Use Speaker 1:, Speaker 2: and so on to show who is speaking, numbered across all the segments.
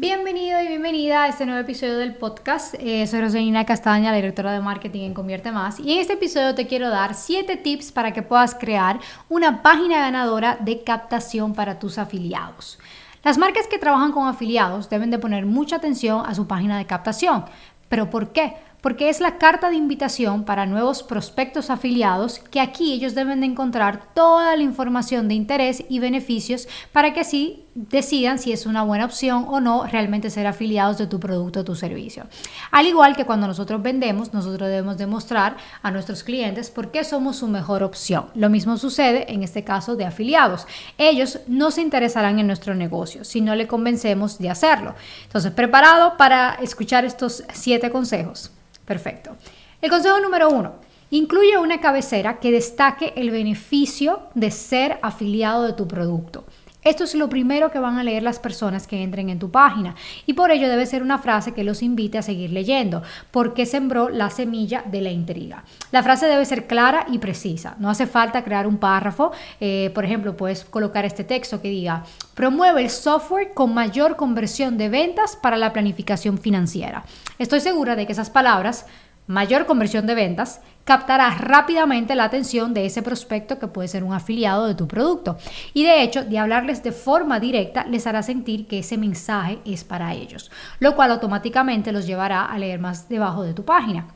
Speaker 1: Bienvenido y bienvenida a este nuevo episodio del podcast. Eh, soy Rosalina Castaña, la directora de marketing en Convierte Más. Y en este episodio te quiero dar 7 tips para que puedas crear una página ganadora de captación para tus afiliados. Las marcas que trabajan con afiliados deben de poner mucha atención a su página de captación. ¿Pero por qué? Porque es la carta de invitación para nuevos prospectos afiliados que aquí ellos deben de encontrar toda la información de interés y beneficios para que así decidan si es una buena opción o no realmente ser afiliados de tu producto o tu servicio. Al igual que cuando nosotros vendemos, nosotros debemos demostrar a nuestros clientes por qué somos su mejor opción. Lo mismo sucede en este caso de afiliados. Ellos no se interesarán en nuestro negocio si no le convencemos de hacerlo. Entonces, preparado para escuchar estos siete consejos. Perfecto. El consejo número uno. Incluye una cabecera que destaque el beneficio de ser afiliado de tu producto. Esto es lo primero que van a leer las personas que entren en tu página y por ello debe ser una frase que los invite a seguir leyendo, porque sembró la semilla de la intriga. La frase debe ser clara y precisa, no hace falta crear un párrafo, eh, por ejemplo, puedes colocar este texto que diga, promueve el software con mayor conversión de ventas para la planificación financiera. Estoy segura de que esas palabras mayor conversión de ventas, captarás rápidamente la atención de ese prospecto que puede ser un afiliado de tu producto. Y de hecho, de hablarles de forma directa, les hará sentir que ese mensaje es para ellos, lo cual automáticamente los llevará a leer más debajo de tu página.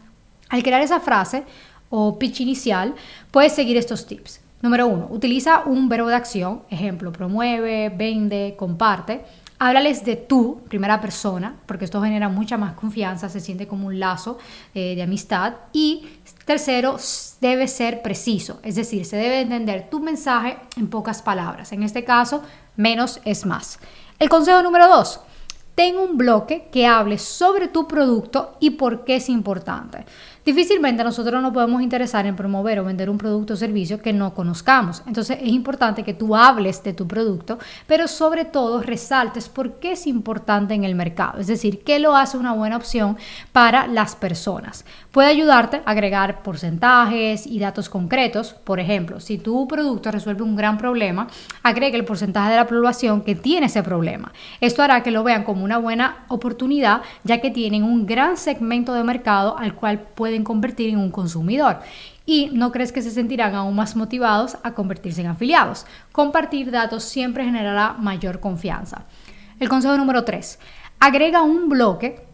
Speaker 1: Al crear esa frase o pitch inicial, puedes seguir estos tips. Número uno, utiliza un verbo de acción, ejemplo, promueve, vende, comparte Háblales de tú, primera persona, porque esto genera mucha más confianza, se siente como un lazo eh, de amistad. Y tercero, debe ser preciso, es decir, se debe entender tu mensaje en pocas palabras. En este caso, menos es más. El consejo número dos, ten un bloque que hable sobre tu producto y por qué es importante. Difícilmente nosotros nos podemos interesar en promover o vender un producto o servicio que no conozcamos. Entonces es importante que tú hables de tu producto, pero sobre todo resaltes por qué es importante en el mercado. Es decir, qué lo hace una buena opción para las personas. Puede ayudarte a agregar porcentajes y datos concretos. Por ejemplo, si tu producto resuelve un gran problema, agregue el porcentaje de la población que tiene ese problema. Esto hará que lo vean como una buena oportunidad, ya que tienen un gran segmento de mercado al cual pueden convertir en un consumidor. Y no crees que se sentirán aún más motivados a convertirse en afiliados. Compartir datos siempre generará mayor confianza. El consejo número 3. Agrega un bloque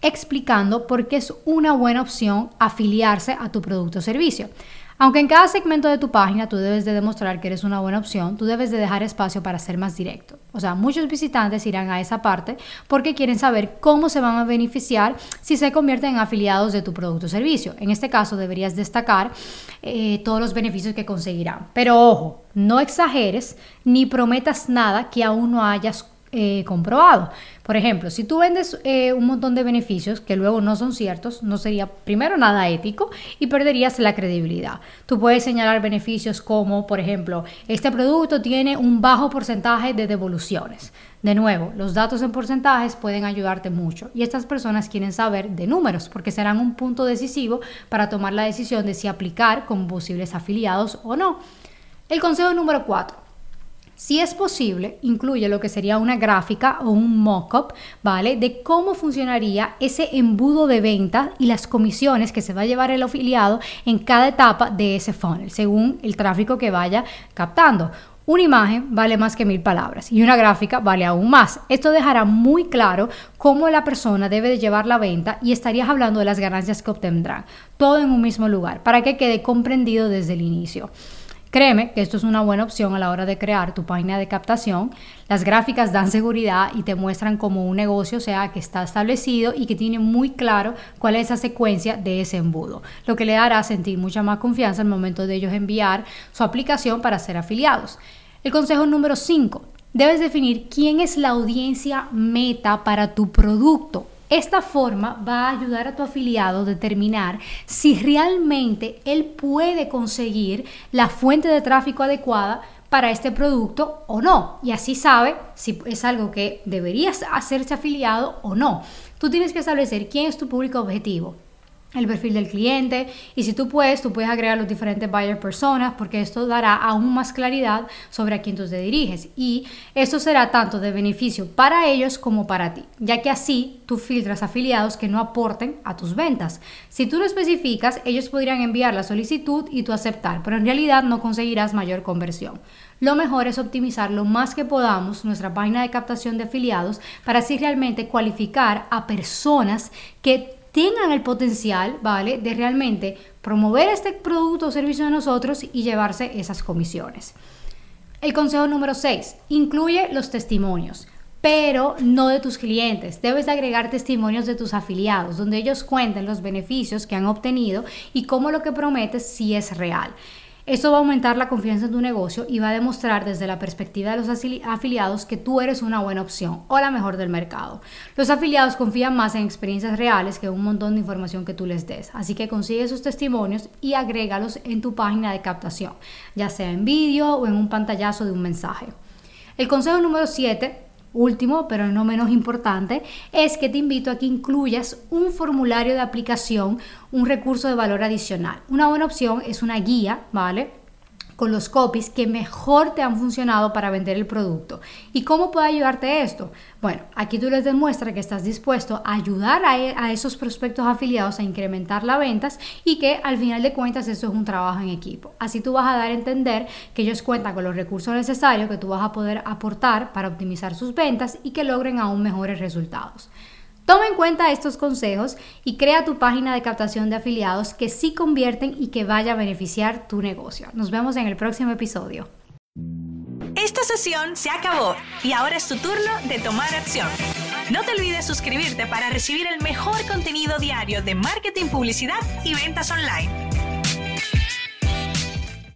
Speaker 1: explicando por qué es una buena opción afiliarse a tu producto o servicio. Aunque en cada segmento de tu página tú debes de demostrar que eres una buena opción, tú debes de dejar espacio para ser más directo. O sea, muchos visitantes irán a esa parte porque quieren saber cómo se van a beneficiar si se convierten en afiliados de tu producto o servicio. En este caso deberías destacar eh, todos los beneficios que conseguirán. Pero ojo, no exageres ni prometas nada que aún no hayas eh, comprobado. Por ejemplo, si tú vendes eh, un montón de beneficios que luego no son ciertos, no sería primero nada ético y perderías la credibilidad. Tú puedes señalar beneficios como, por ejemplo, este producto tiene un bajo porcentaje de devoluciones. De nuevo, los datos en porcentajes pueden ayudarte mucho y estas personas quieren saber de números porque serán un punto decisivo para tomar la decisión de si aplicar como posibles afiliados o no. El consejo número 4 si es posible, incluye lo que sería una gráfica o un mock-up, ¿vale? De cómo funcionaría ese embudo de venta y las comisiones que se va a llevar el afiliado en cada etapa de ese funnel, según el tráfico que vaya captando. Una imagen vale más que mil palabras y una gráfica vale aún más. Esto dejará muy claro cómo la persona debe de llevar la venta y estarías hablando de las ganancias que obtendrán, todo en un mismo lugar, para que quede comprendido desde el inicio. Créeme que esto es una buena opción a la hora de crear tu página de captación. Las gráficas dan seguridad y te muestran como un negocio, sea, que está establecido y que tiene muy claro cuál es esa secuencia de ese embudo, lo que le hará sentir mucha más confianza al momento de ellos enviar su aplicación para ser afiliados. El consejo número 5. Debes definir quién es la audiencia meta para tu producto Esta forma va a ayudar a tu afiliado a determinar si realmente él puede conseguir la fuente de tráfico adecuada para este producto o no. Y así sabe si es algo que deberías hacerse afiliado o no. Tú tienes que establecer quién es tu público objetivo el perfil del cliente y si tú puedes, tú puedes agregar los diferentes buyer personas porque esto dará aún más claridad sobre a quién tú te diriges y esto será tanto de beneficio para ellos como para ti, ya que así tú filtras afiliados que no aporten a tus ventas. Si tú lo especificas, ellos podrían enviar la solicitud y tú aceptar, pero en realidad no conseguirás mayor conversión. Lo mejor es optimizar lo más que podamos nuestra página de captación de afiliados para así realmente cualificar a personas que tengan el potencial, ¿vale? De realmente promover este producto o servicio de nosotros y llevarse esas comisiones. El consejo número 6, incluye los testimonios pero no de tus clientes. Debes de agregar testimonios de tus afiliados, donde ellos cuenten los beneficios que han obtenido y cómo lo que prometes sí es real. Esto va a aumentar la confianza en tu negocio y va a demostrar desde la perspectiva de los afiliados que tú eres una buena opción o la mejor del mercado. Los afiliados confían más en experiencias reales que un montón de información que tú les des. Así que consigue esos testimonios y agrégalos en tu página de captación, ya sea en vídeo o en un pantallazo de un mensaje. El consejo número 7 último, pero no menos importante, es que te invito a que incluyas un formulario de aplicación, un recurso de valor adicional. Una buena opción es una guía, ¿vale? Con los copies que mejor te han funcionado para vender el producto. ¿Y cómo puede ayudarte esto? Bueno, aquí tú les demuestras que estás dispuesto a ayudar e, a, esos prospectos afiliados a incrementar las ventas y que al final de cuentas eso es un trabajo en equipo. Así tú vas a dar a entender que ellos cuentan con los recursos necesarios que tú vas a poder aportar para optimizar sus ventas y que logren aún mejores resultados. Toma en cuenta estos consejos y crea tu página de captación de afiliados que sí convierten y que vaya a beneficiar tu negocio. Nos vemos en el próximo episodio.
Speaker 2: Esta sesión se acabó y ahora es tu turno de tomar acción. No te olvides suscribirte para recibir el mejor contenido diario de marketing, publicidad y ventas online.